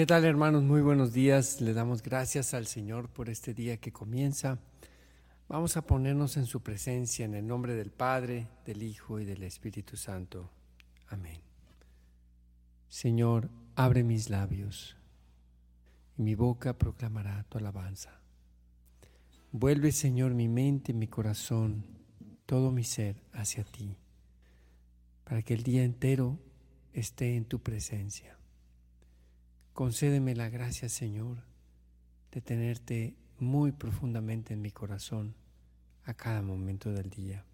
¿Qué tal hermanos? Muy buenos días. Le damos gracias al Señor por este día que comienza. Vamos a ponernos en su presencia en el nombre del Padre, del Hijo y del Espíritu Santo. Amén. Señor, abre mis labios y mi boca proclamará tu alabanza. Vuelve, Señor, mi mente mi corazón, todo mi ser hacia ti, para que el día entero esté en tu presencia. Concédeme la gracia, Señor, de tenerte muy profundamente en mi corazón a cada momento del día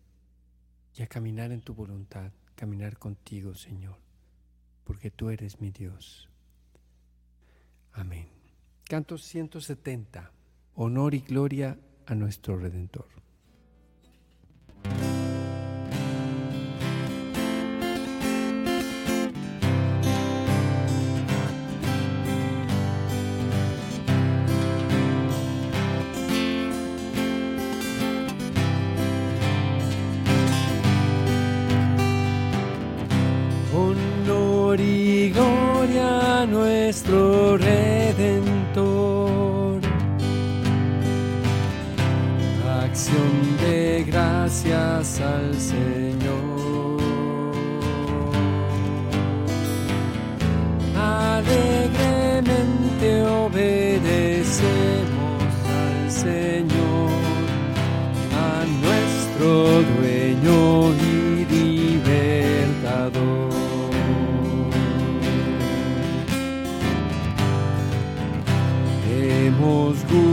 y a caminar en tu voluntad, caminar contigo, Señor, porque tú eres mi Dios. Amén. Canto 170. Honor y gloria a nuestro Redentor.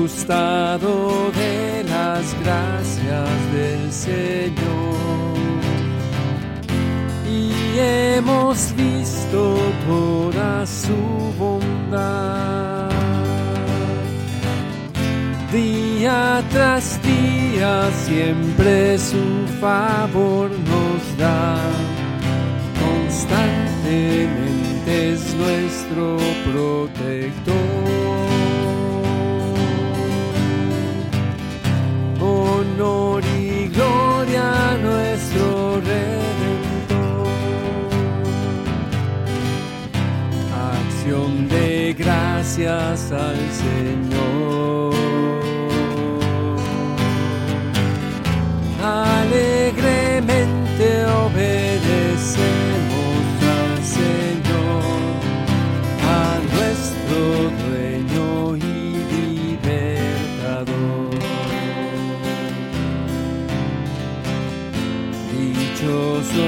Gustado de las gracias del Señor y hemos visto toda su bondad. Día tras día siempre su favor nos da, constantemente es nuestro protector. Gracias al Señor. Alegremente obedecemos al Señor, a nuestro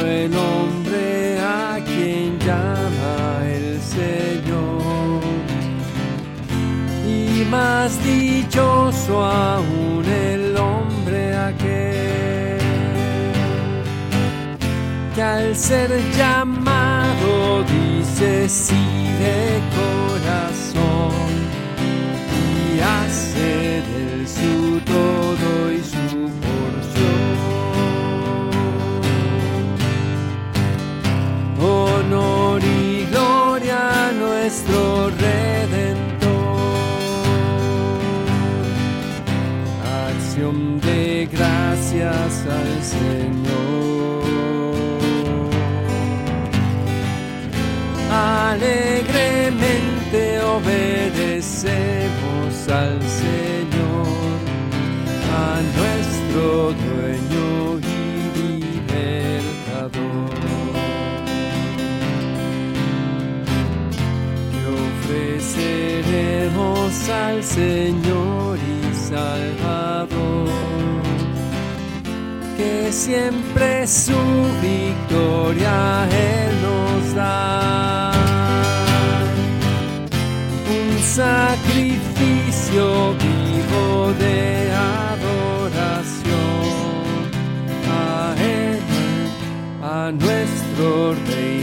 el hombre a quien llama el Señor. Más dichoso aún el hombre aquel que al ser llamado dice sí de corazón y hace del su todo y su honor y gloria a nuestro Redentor. Al Señor. Alegremente obedecemos al Señor, a nuestro dueño y libertador. ofreceremos al Señor y Salvador, que siempre su victoria Él nos da. Un sacrificio vivo de adoración a Él, a nuestro Rey,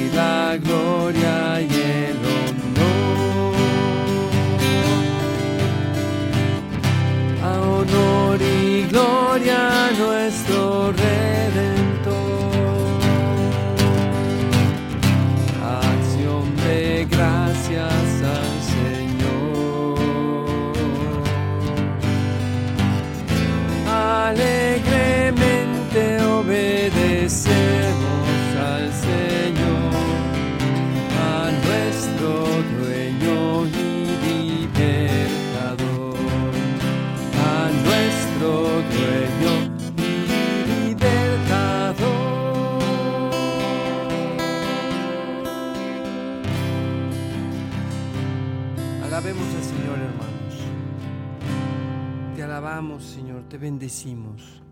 te bendecimos.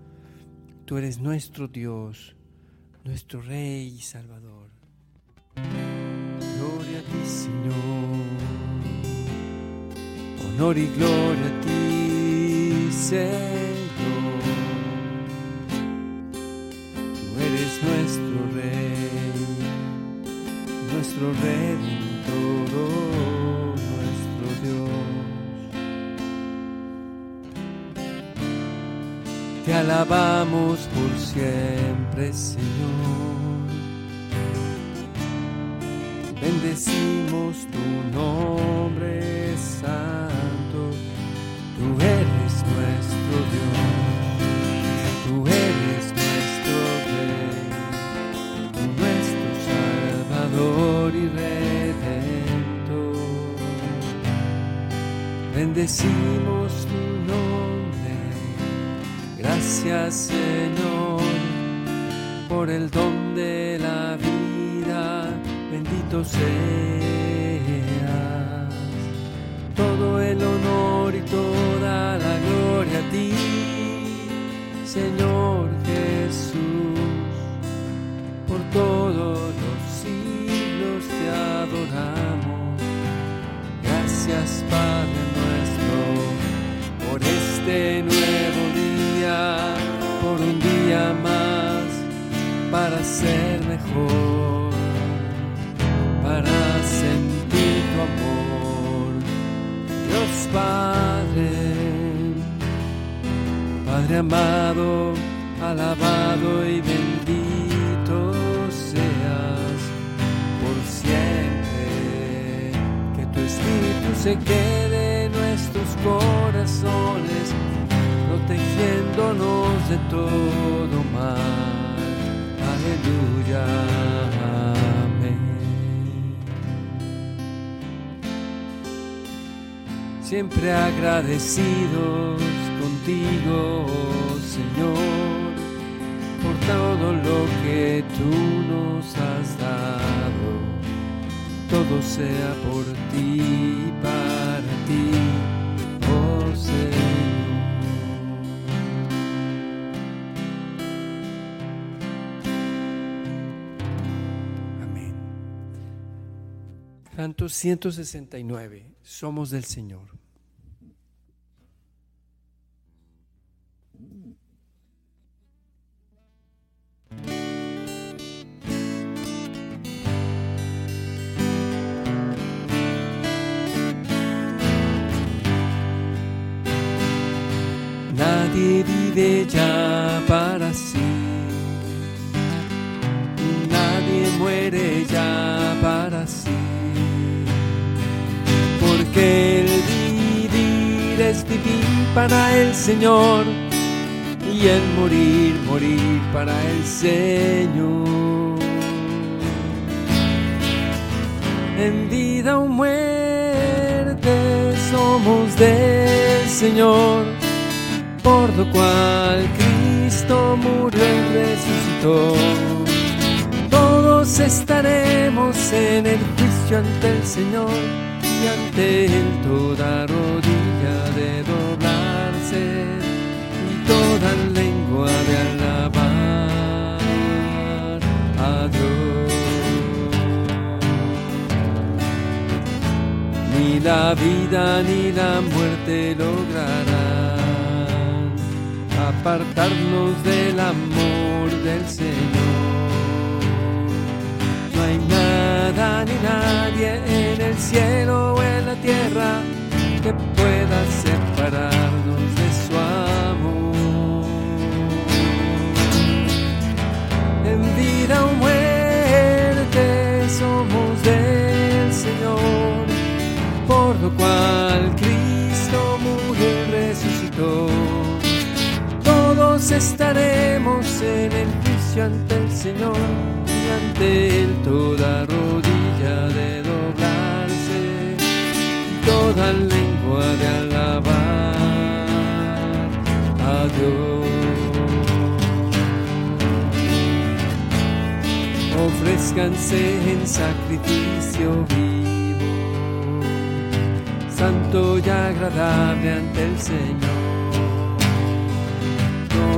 Tú eres nuestro Dios, nuestro Rey y Salvador. Gloria a ti, Señor. Honor y gloria a ti, Señor. Tú eres nuestro Rey, nuestro Redentor, Te alabamos por siempre, Señor. Bendecimos tu nombre santo. Tú eres nuestro Dios. Tú eres nuestro Rey. Nuestro Salvador y Redentor. Bendecimos Gracias Señor por el don de la vida. Bendito seas. Padre amado, alabado y bendito seas por siempre. Que tu espíritu se quede en nuestros corazones, protegiéndonos de todo mal. Aleluya. Amén. Siempre agradecidos contigo, Señor, por todo lo que tú nos has dado. Todo sea por ti y para ti, oh Señor. Amén. Canto 169. Somos del Señor. Nadie vive ya para sí. Nadie muere ya para sí. Porque el vivir es vivir para el Señor. Y el morir, morir para el Señor. En vida o muerte somos del Señor por lo cual Cristo murió y resucitó. Todos estaremos en el juicio ante el Señor y ante Él toda rodilla de doblarse Ni la vida ni la muerte lograrán apartarnos del amor del Señor. No hay nada ni nadie en el cielo o en la tierra que pueda separarnos estaremos en el juicio ante el Señor y ante Él toda rodilla de doblarse toda lengua de alabar a Dios. Ofrezcanse en sacrificio vivo, santo y agradable ante el Señor.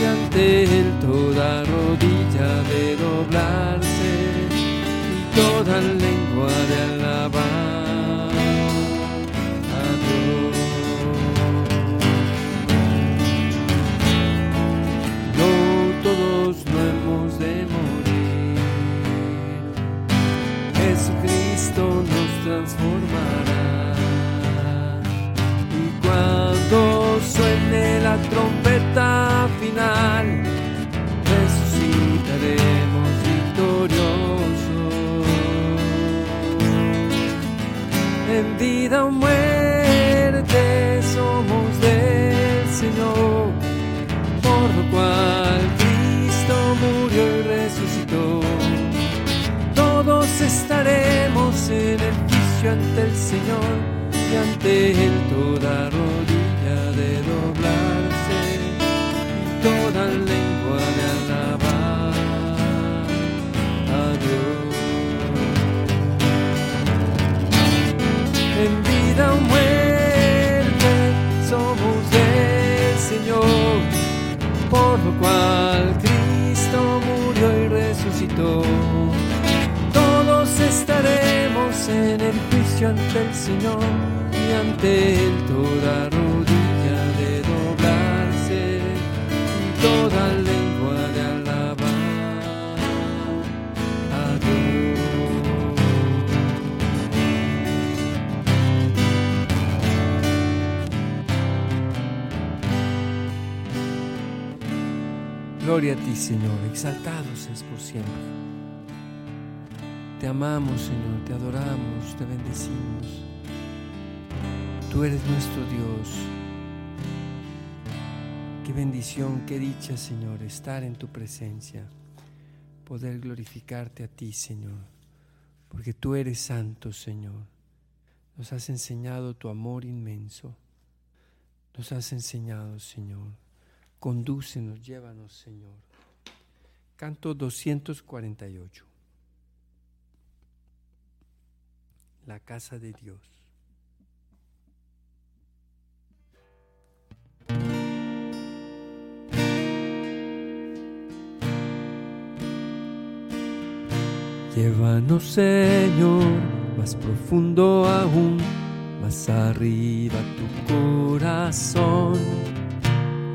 y ante Él toda rodilla de doblarse y toda lengua de alabar a Dios. No todos no hemos de morir, Jesucristo nos transformará vida o muerte somos del Señor, por lo cual Cristo murió y resucitó. Todos estaremos en el juicio ante el Señor y ante él toda Todos estaremos en el juicio ante el Señor y ante él toda rodilla Gloria a ti, Señor, exaltados es por siempre. Te amamos, Señor, te adoramos, te bendecimos. Tú eres nuestro Dios. Qué bendición, qué dicha, Señor, estar en tu presencia, poder glorificarte a ti, Señor, porque tú eres santo, Señor. Nos has enseñado tu amor inmenso. Nos has enseñado, Señor. Condúcenos, llévanos, Señor. Canto 248. La casa de Dios. Llévanos, Señor, más profundo aún, más arriba tu corazón.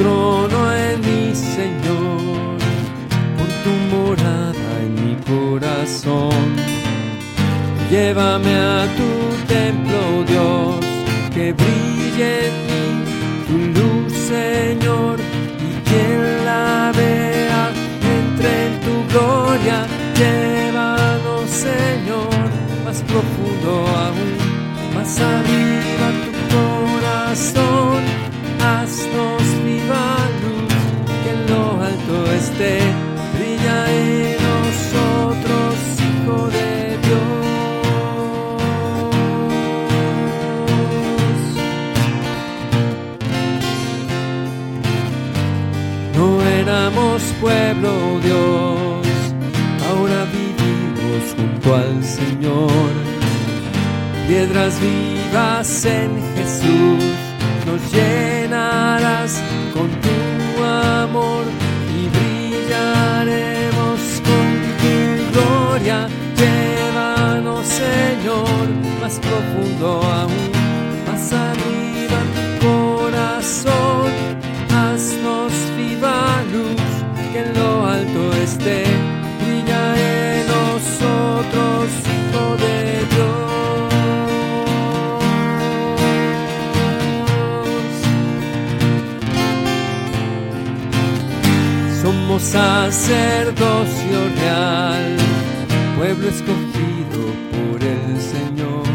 trono en mi Señor, con tu morada en mi corazón. Llévame a tu templo, Dios, que brille en brilla en nosotros, Hijo de Dios. éramos pueblo Dios, ahora vivimos junto al Señor. Piedras vivas en Jesús, nos llenarás con tu amor gloria. Llévanos, Señor, más profundo aún, más arriba corazón. Haznos viva luz, que en lo alto esté. Brilla en nosotros, Hijo de Dios. Somos sacerdocio real pueblo escogido por el Señor.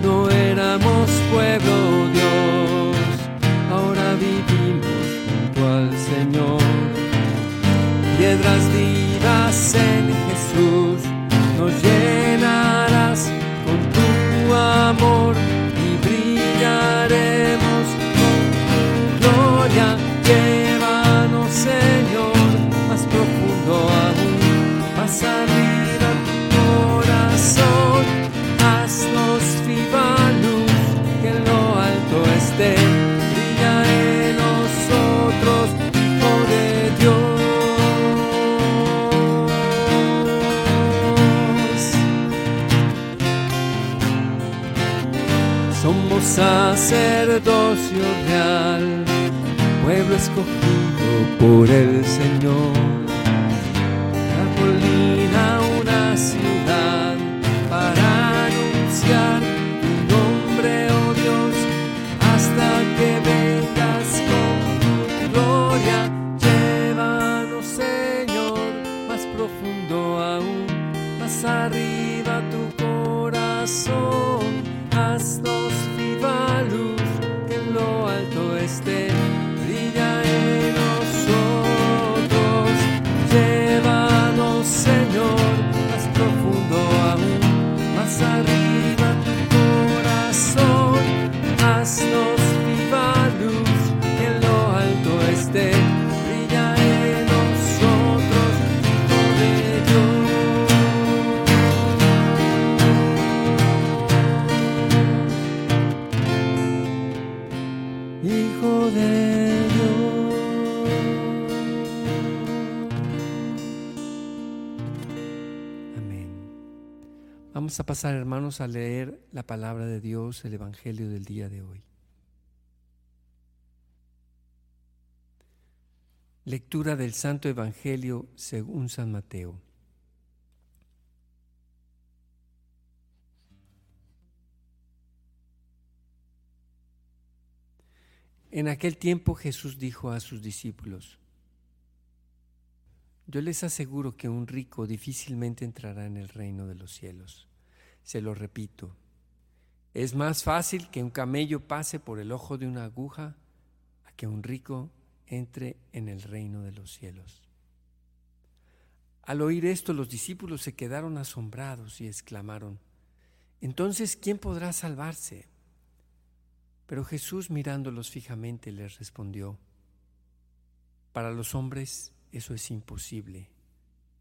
No éramos pueblo sacerdocio real, pueblo escogido por el Señor. Vamos a pasar, hermanos, a leer la palabra de Dios, el Evangelio del día de hoy. Lectura del Santo Evangelio según San Mateo. En aquel tiempo Jesús dijo a sus discípulos, Yo les aseguro que un rico difícilmente entrará en el reino de los cielos. Se lo repito, es más fácil que un camello pase por el ojo de una aguja a que un rico entre en el reino de los cielos. Al oír esto los discípulos se quedaron asombrados y exclamaron, Entonces, ¿quién podrá salvarse? Pero Jesús mirándolos fijamente les respondió, Para los hombres eso es imposible,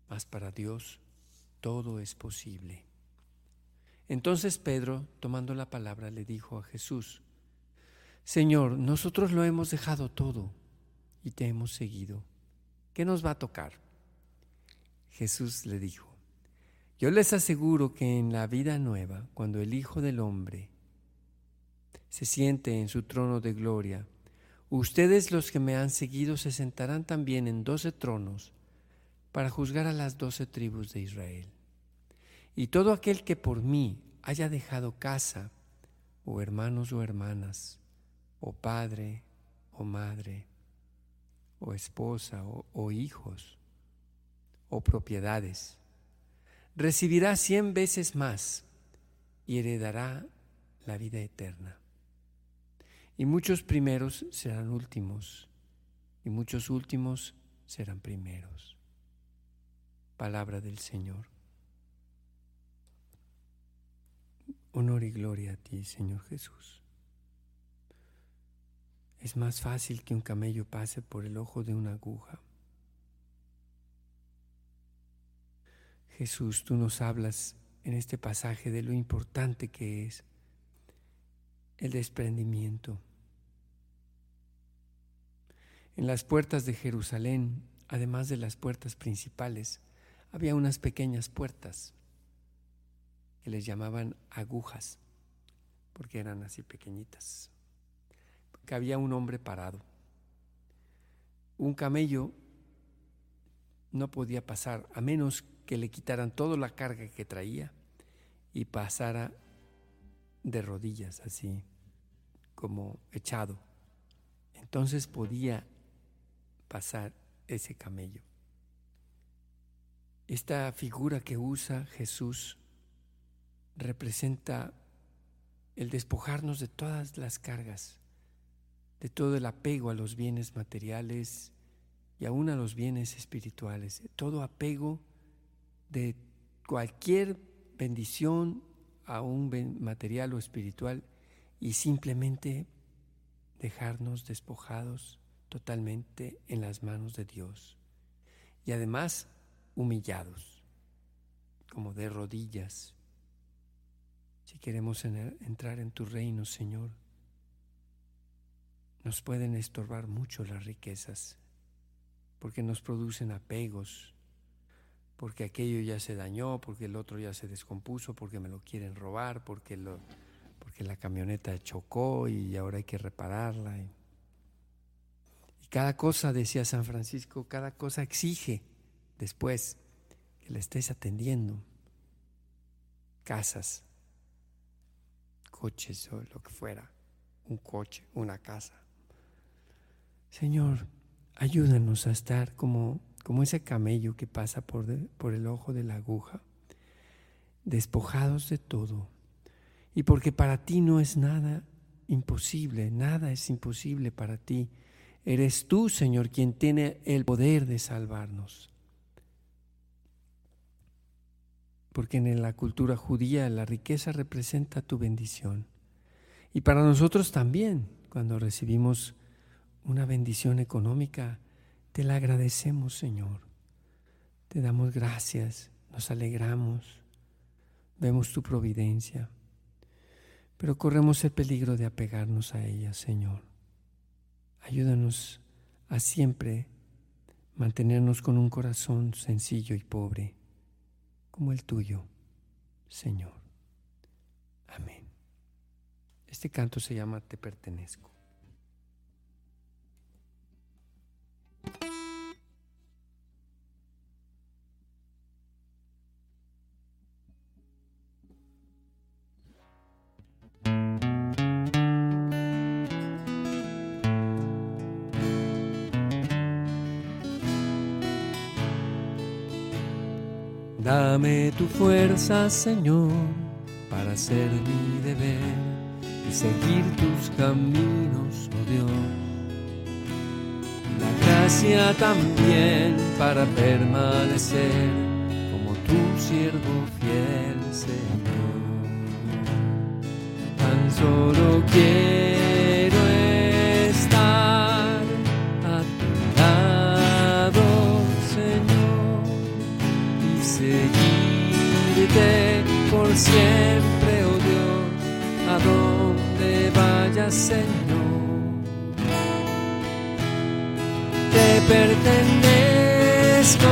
mas para Dios todo es posible. Entonces Pedro, tomando la palabra, le dijo a Jesús, Señor, nosotros lo hemos dejado todo y te hemos seguido. ¿Qué nos va a tocar? Jesús le dijo, yo les aseguro que en la vida nueva, cuando el Hijo del Hombre se siente en su trono de gloria, ustedes los que me han seguido se sentarán también en doce tronos para juzgar a las doce tribus de Israel. Y todo aquel que por mí haya dejado casa, o hermanos o hermanas, o padre o madre, o esposa o, hijos, o propiedades, recibirá cien veces más y heredará la vida eterna. Y muchos primeros serán últimos, y muchos últimos serán primeros. Palabra del Señor. Honor y gloria a ti, Señor Jesús. Es más fácil que un camello pase por el ojo de una aguja. Jesús, tú nos hablas en este pasaje de lo importante que es el desprendimiento. En las puertas de Jerusalén, además de las puertas principales, había unas pequeñas puertas que les llamaban agujas, porque eran así pequeñitas. Que había un hombre parado. Un camello no podía pasar a menos que le quitaran toda la carga que traía y pasara de rodillas, así como echado. Entonces podía pasar ese camello. Esta figura que usa Jesús representa el despojarnos de todas las cargas, de todo el apego a los bienes materiales y aún a los bienes espirituales, todo apego de cualquier bendición a un material o espiritual y simplemente dejarnos despojados totalmente en las manos de Dios. Y además humillados, como de rodillas. Si queremos entrar en tu reino, Señor, nos pueden estorbar mucho las riquezas, porque nos producen apegos, porque aquello ya se dañó, porque el otro ya se descompuso, porque me lo quieren robar, porque, lo, porque la camioneta chocó y ahora hay que repararla. Y, cada cosa, decía San Francisco, cada cosa exige después que la estés atendiendo. Casas, coches o lo que fuera, un coche, una casa. Señor, ayúdanos a estar como como ese camello que pasa por, por el ojo de la aguja, despojados de todo. Y porque para ti no es nada imposible, nada es imposible para ti. Eres tú, Señor, quien tiene el poder de salvarnos. Porque en la cultura judía la riqueza representa tu bendición. Y para nosotros también, cuando recibimos una bendición económica, te la agradecemos, Señor. Te damos gracias, nos alegramos, vemos tu providencia, pero corremos el peligro de apegarnos a ella, Señor. Ayúdanos a siempre mantenernos con un corazón sencillo y pobre, como el tuyo, Señor. Amén. Este canto se llama Te pertenezco. Dame tu fuerza, Señor, para hacer mi deber y seguir tus caminos, oh Dios. La gracia también para permanecer como tu siervo fiel, Señor. Tan solo quiero por siempre, oh Dios, a donde vayas, Señor. te pertenezco,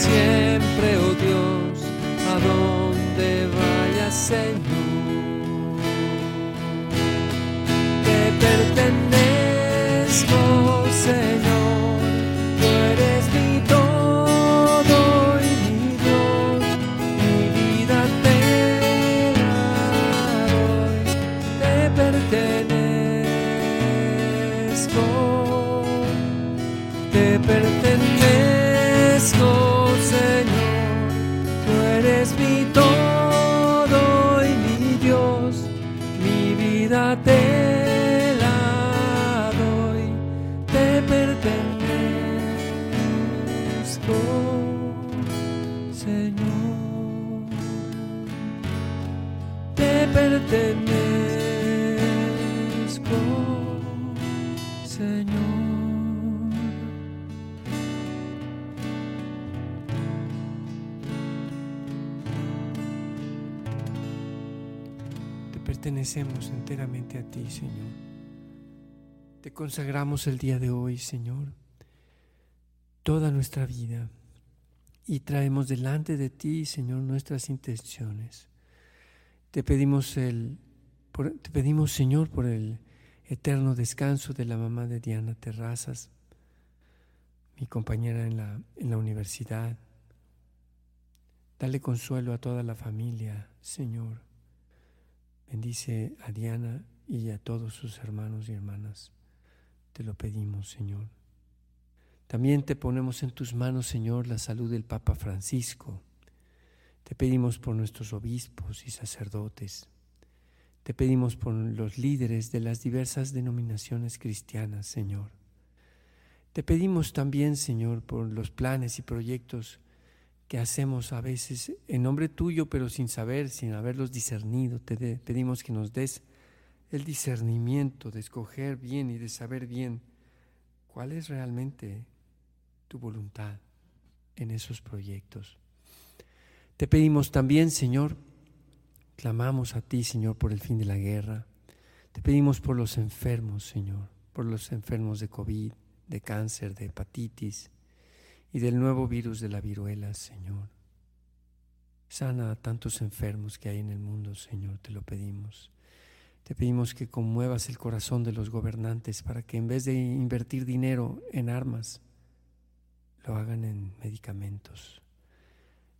siempre, oh Dios, a donde vayas, Señor. Te pertenezco, pertenecemos enteramente a ti, Señor. Te consagramos el día de hoy, Señor, toda nuestra vida y traemos delante de ti, Señor, nuestras intenciones. Te pedimos, el, te pedimos, Señor, por el eterno descanso de la mamá de Diana Terrazas, mi compañera en la, en la universidad. Dale consuelo a toda la familia, Señor. Bendice a Diana y a todos sus hermanos y hermanas. Te lo pedimos, Señor. También te ponemos en tus manos, Señor, la salud del Papa Francisco. Te pedimos por nuestros obispos y sacerdotes. Te pedimos por los líderes de las diversas denominaciones cristianas, Señor. Te pedimos también, Señor, por los planes y proyectos que hacemos a veces en nombre tuyo, pero sin saber, sin haberlos discernido. Te pedimos que nos des el discernimiento de escoger bien y de saber bien cuál es realmente tu voluntad en esos proyectos. Te pedimos también, Señor, clamamos a ti, Señor, por el fin de la guerra. Te pedimos por los enfermos, Señor, por los enfermos de COVID, de cáncer, de hepatitis y del nuevo virus de la viruela, Señor. Sana a tantos enfermos que hay en el mundo, Señor, te lo pedimos. Te pedimos que conmuevas el corazón de los gobernantes para que en vez de invertir dinero en armas, lo hagan en medicamentos.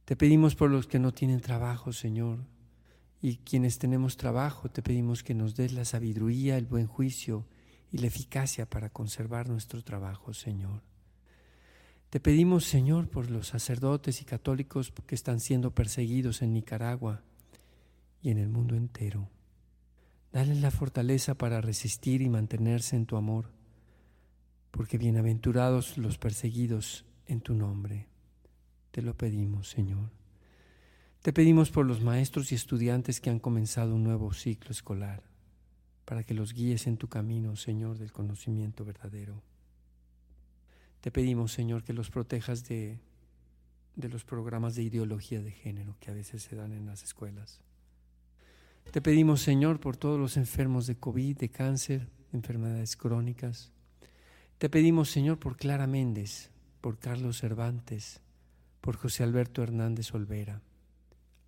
Te pedimos por los que no tienen trabajo, Señor, y quienes tenemos trabajo, te pedimos que nos des la sabiduría, el buen juicio y la eficacia para conservar nuestro trabajo, Señor. Te pedimos, Señor, por los sacerdotes y católicos que están siendo perseguidos en Nicaragua y en el mundo entero. Dale la fortaleza para resistir y mantenerse en tu amor, porque bienaventurados los perseguidos en tu nombre. Te lo pedimos, Señor. Te pedimos por los maestros y estudiantes que han comenzado un nuevo ciclo escolar, para que los guíes en tu camino, Señor, del conocimiento verdadero. Te pedimos, Señor, que los protejas de, de los programas de ideología de género que a veces se dan en las escuelas. Te pedimos, Señor, por todos los enfermos de COVID, de cáncer, de enfermedades crónicas. Te pedimos, Señor, por Clara Méndez, por Carlos Cervantes, por José Alberto Hernández Olvera.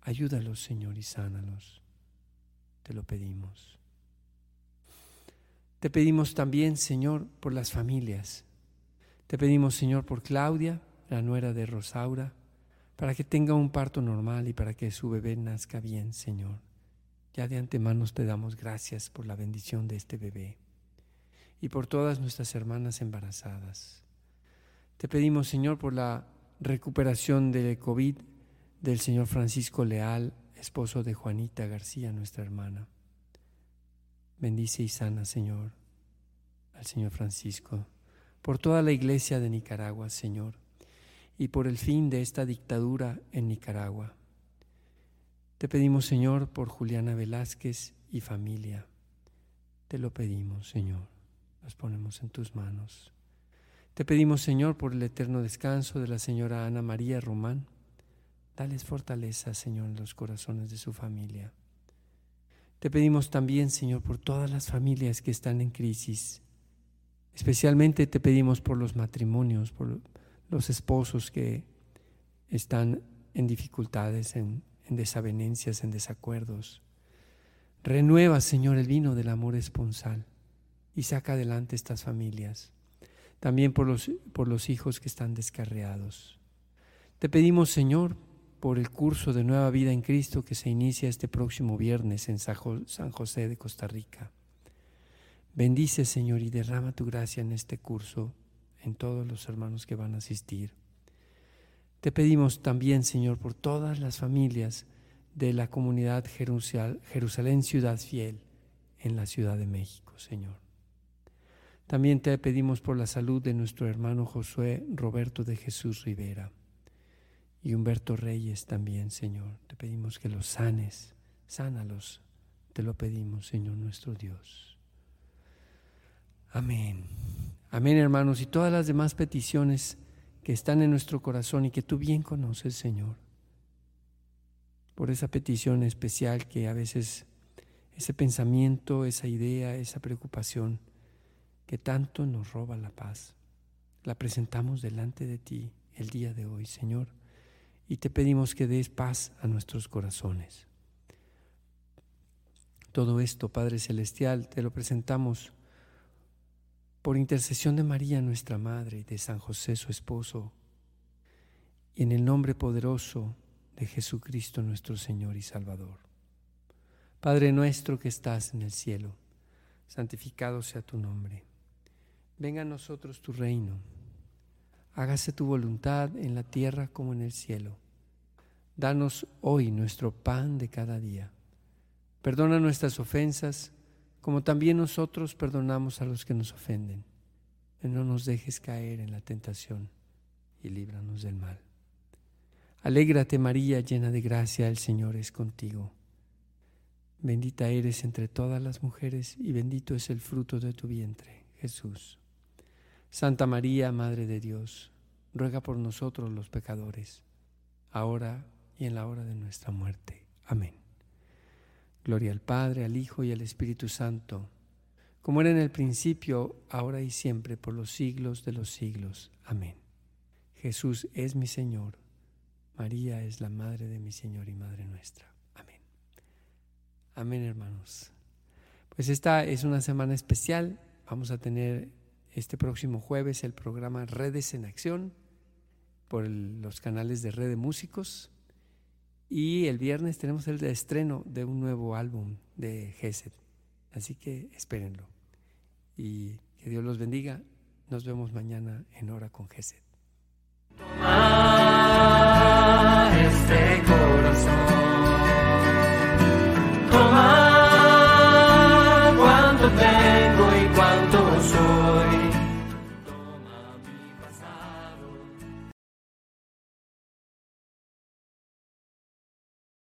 Ayúdalos, Señor, y sánalos. Te lo pedimos. Te pedimos también, Señor, por las familias. Te pedimos, Señor, por Claudia, la nuera de Rosaura, para que tenga un parto normal y para que su bebé nazca bien, Señor. Ya de antemano te damos gracias por la bendición de este bebé y por todas nuestras hermanas embarazadas. Te pedimos, Señor, por la recuperación del COVID del Señor Francisco Leal, esposo de Juanita García, nuestra hermana. Bendice y sana, Señor, al Señor Francisco, por toda la iglesia de Nicaragua, Señor, y por el fin de esta dictadura en Nicaragua. Te pedimos, Señor, por Juliana Velázquez y familia. Te lo pedimos, Señor. Nos ponemos en tus manos. Te pedimos, Señor, por el eterno descanso de la señora Ana María Román. Dales fortaleza, Señor, en los corazones de su familia. Te pedimos también, Señor, por todas las familias que están en crisis. Especialmente te pedimos por los matrimonios, por los esposos que están en dificultades, en, en desavenencias, en desacuerdos. Renueva, Señor, el vino del amor esponsal y saca adelante estas familias también por los, por los hijos que están descarriados. Te pedimos, Señor, por el curso de Nueva Vida en Cristo que se inicia este próximo viernes en San José de Costa Rica. Bendice, Señor, y derrama tu gracia en este curso, en todos los hermanos que van a asistir. Te pedimos también, Señor, por todas las familias de la comunidad Jerusalén Ciudad Fiel en la Ciudad de México, Señor. También te pedimos por la salud de nuestro hermano Josué Roberto de Jesús Rivera y Humberto Reyes también, Señor. Te pedimos que los sanes, sánalos, Te lo pedimos, Señor nuestro Dios. Amén. Amén, hermanos. Y todas las demás peticiones que están en nuestro corazón y que tú bien conoces, Señor. Por esa petición especial que a veces ese pensamiento, esa idea, esa preocupación que tanto nos roba la paz, la presentamos delante de ti el día de hoy, Señor, y te pedimos que des paz a nuestros corazones. Todo esto, Padre Celestial, te lo presentamos por intercesión de María, nuestra Madre, y de San José, su esposo, y en el nombre poderoso de Jesucristo, nuestro Señor y Salvador. Padre nuestro que estás en el cielo, santificado sea tu nombre. Venga a nosotros tu reino. Hágase tu voluntad en la tierra como en el cielo. Danos hoy nuestro pan de cada día. Perdona nuestras ofensas, como también nosotros perdonamos a los que nos ofenden. Y no nos dejes caer en la tentación y líbranos del mal. Alégrate María, llena de gracia, el Señor es contigo. Bendita eres entre todas las mujeres y bendito es el fruto de tu vientre, Jesús. Santa María, Madre de Dios, ruega por nosotros los pecadores, ahora y en la hora de nuestra muerte. Amén. Gloria al Padre, al Hijo y al Espíritu Santo, como era en el principio, ahora y siempre, por los siglos de los siglos. Amén. Jesús es mi Señor, María es la Madre de mi Señor y Madre nuestra. Amén. Amén, hermanos. Pues esta es una semana especial. Vamos a tener este próximo jueves el programa Redes en Acción por los canales de Red de Músicos. Y el viernes tenemos el estreno de un nuevo álbum de Gesed. Así que espérenlo. Y que Dios los bendiga. Nos vemos mañana en Hora con Gesed. Este corazón. Toma cuanto tengo.